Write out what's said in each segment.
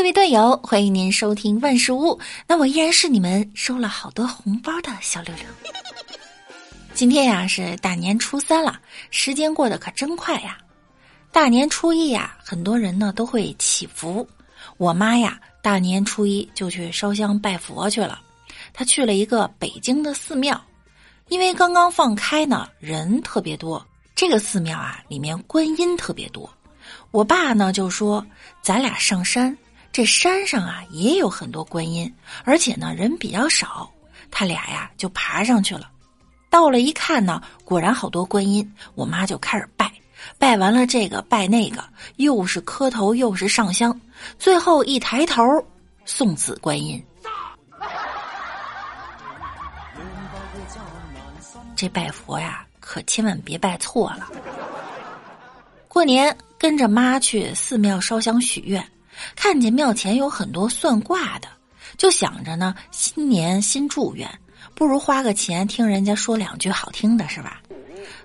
各位队友，欢迎您收听万事屋。那我依然是你们收了好多红包的小六六。今天呀是大年初三了，时间过得可真快呀。大年初一呀，很多人呢都会祈福。我妈呀，大年初一就去烧香拜佛去了。她去了一个北京的寺庙，因为刚刚放开呢，人特别多。这个寺庙啊，里面观音特别多。我爸呢就说：“咱俩上山。”这山上啊也有很多观音，而且呢人比较少，他俩呀就爬上去了。到了一看呢，果然好多观音，我妈就开始拜，拜完了这个拜那个，又是磕头又是上香，最后一抬头送子观音。这拜佛呀，可千万别拜错了。过年跟着妈去寺庙烧香许愿。看见庙前有很多算卦的，就想着呢，新年新祝愿，不如花个钱听人家说两句好听的，是吧？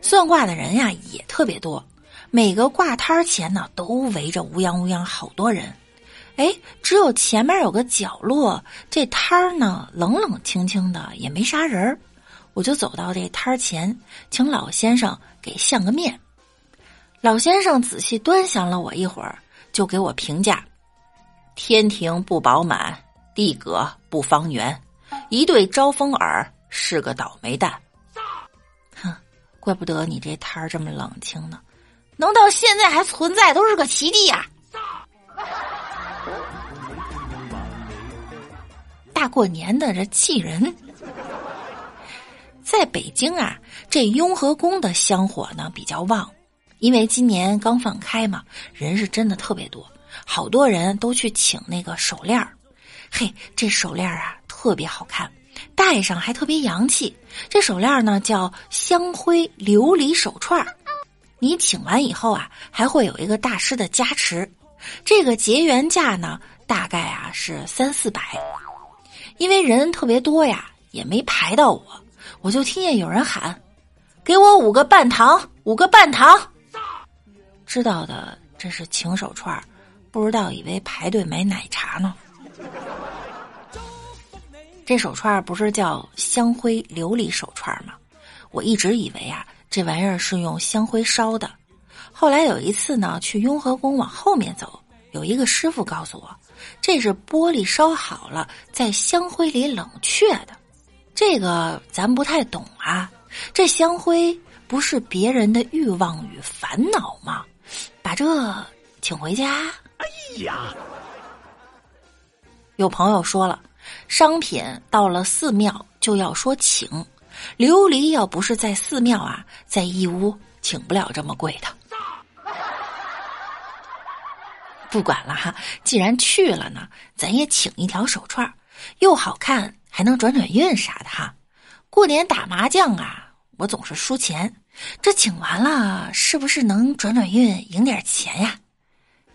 算卦的人呀也特别多，每个卦摊前呢都围着乌泱乌泱好多人。哎，只有前面有个角落，这摊儿呢冷冷清清的，也没啥人儿。我就走到这摊儿前，请老先生给相个面。老先生仔细端详了我一会儿，就给我评价。天庭不饱满，地阁不方圆，一对招风耳是个倒霉蛋。哼，怪不得你这摊儿这么冷清呢，能到现在还存在都是个奇迹呀！大过年的这气人。在北京啊，这雍和宫的香火呢比较旺，因为今年刚放开嘛，人是真的特别多。好多人都去请那个手链，嘿，这手链啊特别好看，戴上还特别洋气。这手链呢叫香灰琉璃手串，你请完以后啊，还会有一个大师的加持。这个结缘价呢大概啊是三四百，因为人特别多呀，也没排到我，我就听见有人喊：“给我五个半糖，五个半糖。”知道的，这是请手串儿。不知道以为排队买奶茶呢。这手串不是叫香灰琉璃手串吗？我一直以为啊，这玩意儿是用香灰烧的。后来有一次呢，去雍和宫往后面走，有一个师傅告诉我，这是玻璃烧好了，在香灰里冷却的。这个咱不太懂啊。这香灰不是别人的欲望与烦恼吗？把这请回家。哎呀！有朋友说了，商品到了寺庙就要说请，琉璃要不是在寺庙啊，在义乌请不了这么贵的。不管了哈，既然去了呢，咱也请一条手串，又好看，还能转转运啥的哈。过年打麻将啊，我总是输钱，这请完了，是不是能转转运，赢点钱呀？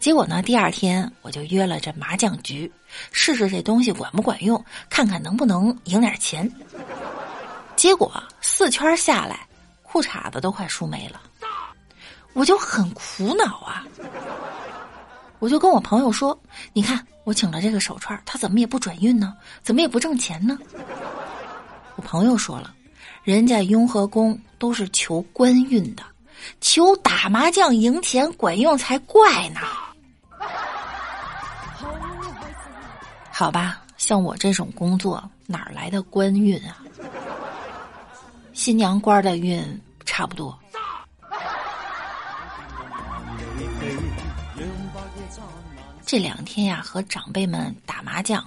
结果呢？第二天我就约了这麻将局，试试这东西管不管用，看看能不能赢点钱。结果四圈下来，裤衩子都快输没了，我就很苦恼啊！我就跟我朋友说：“你看，我请了这个手串，它怎么也不转运呢？怎么也不挣钱呢？”我朋友说了：“人家雍和宫都是求官运的，求打麻将赢钱管用才怪呢。”好吧，像我这种工作哪儿来的官运啊？新娘官的运差不多。这两天呀，和长辈们打麻将，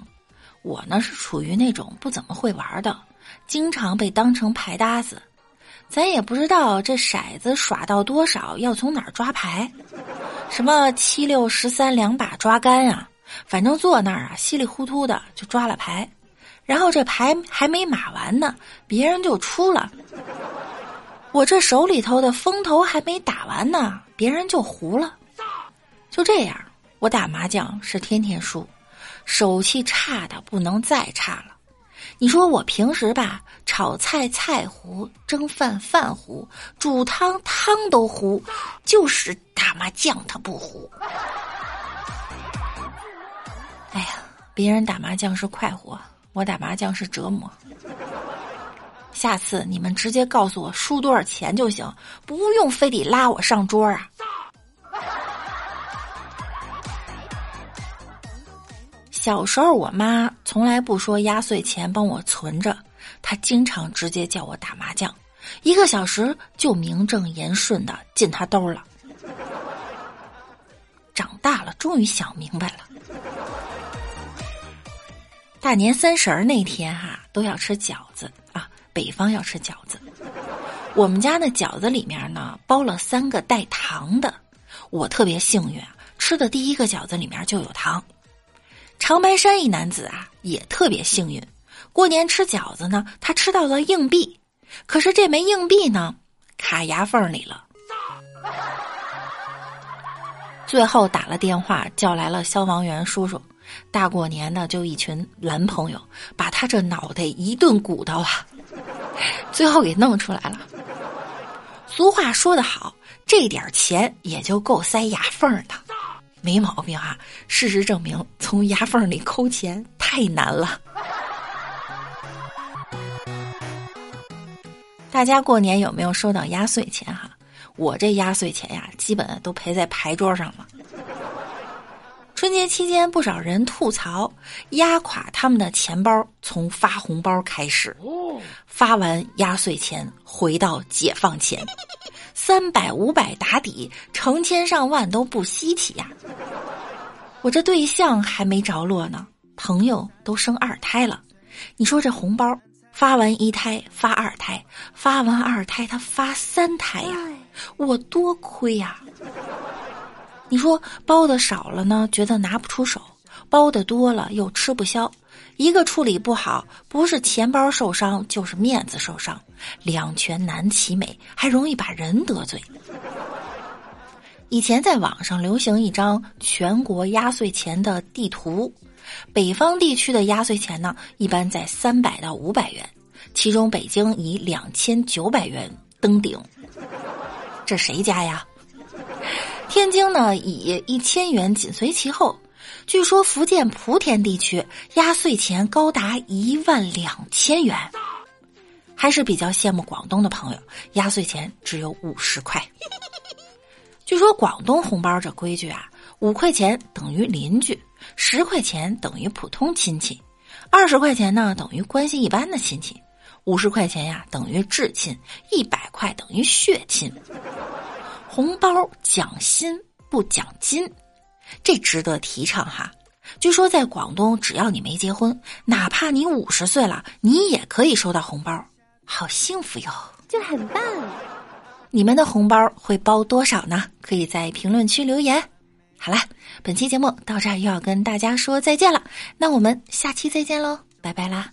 我呢是处于那种不怎么会玩的，经常被当成牌搭子。咱也不知道这骰子耍到多少要从哪儿抓牌，什么七六十三两把抓杆啊。反正坐那儿啊，稀里糊涂的就抓了牌，然后这牌还没码完呢，别人就出了。我这手里头的风头还没打完呢，别人就胡了。就这样，我打麻将是天天输，手气差的不能再差了。你说我平时吧，炒菜菜糊，蒸饭饭糊，煮汤汤都糊，就是打麻将它不糊。别人打麻将是快活，我打麻将是折磨。下次你们直接告诉我输多少钱就行，不用非得拉我上桌啊。小时候，我妈从来不说压岁钱帮我存着，她经常直接叫我打麻将，一个小时就名正言顺的进她兜了。长大了，终于想明白了。大年三十儿那天哈，都要吃饺子啊，北方要吃饺子。我们家的饺子里面呢，包了三个带糖的，我特别幸运，吃的第一个饺子里面就有糖。长白山一男子啊，也特别幸运，过年吃饺子呢，他吃到了硬币，可是这枚硬币呢，卡牙缝里了。最后打了电话叫来了消防员叔叔，大过年的就一群男朋友，把他这脑袋一顿鼓捣啊，最后给弄出来了。俗话说得好，这点钱也就够塞牙缝的。没毛病啊！事实证明，从牙缝里抠钱太难了。大家过年有没有收到压岁钱哈？我这压岁钱呀，基本都赔在牌桌上了。春节期间，不少人吐槽压垮他们的钱包，从发红包开始，发完压岁钱回到解放前。三百五百打底，成千上万都不稀奇呀。我这对象还没着落呢，朋友都生二胎了。你说这红包发完一胎发二胎，发完二胎他发三胎呀，我多亏呀。你说包的少了呢，觉得拿不出手；包的多了又吃不消。一个处理不好，不是钱包受伤，就是面子受伤，两全难其美，还容易把人得罪。以前在网上流行一张全国压岁钱的地图，北方地区的压岁钱呢，一般在三百到五百元，其中北京以两千九百元登顶。这谁家呀？天津呢，以一千元紧随其后。据说福建莆田地区压岁钱高达一万两千元，还是比较羡慕广东的朋友，压岁钱只有五十块。据说广东红包这规矩啊，五块钱等于邻居，十块钱等于普通亲戚，二十块钱呢等于关系一般的亲戚，五十块钱呀等于至亲，一百块等于血亲。红包讲心不讲金。这值得提倡哈！据说在广东，只要你没结婚，哪怕你五十岁了，你也可以收到红包，好幸福哟！就很棒。你们的红包会包多少呢？可以在评论区留言。好了，本期节目到这儿又要跟大家说再见了，那我们下期再见喽，拜拜啦！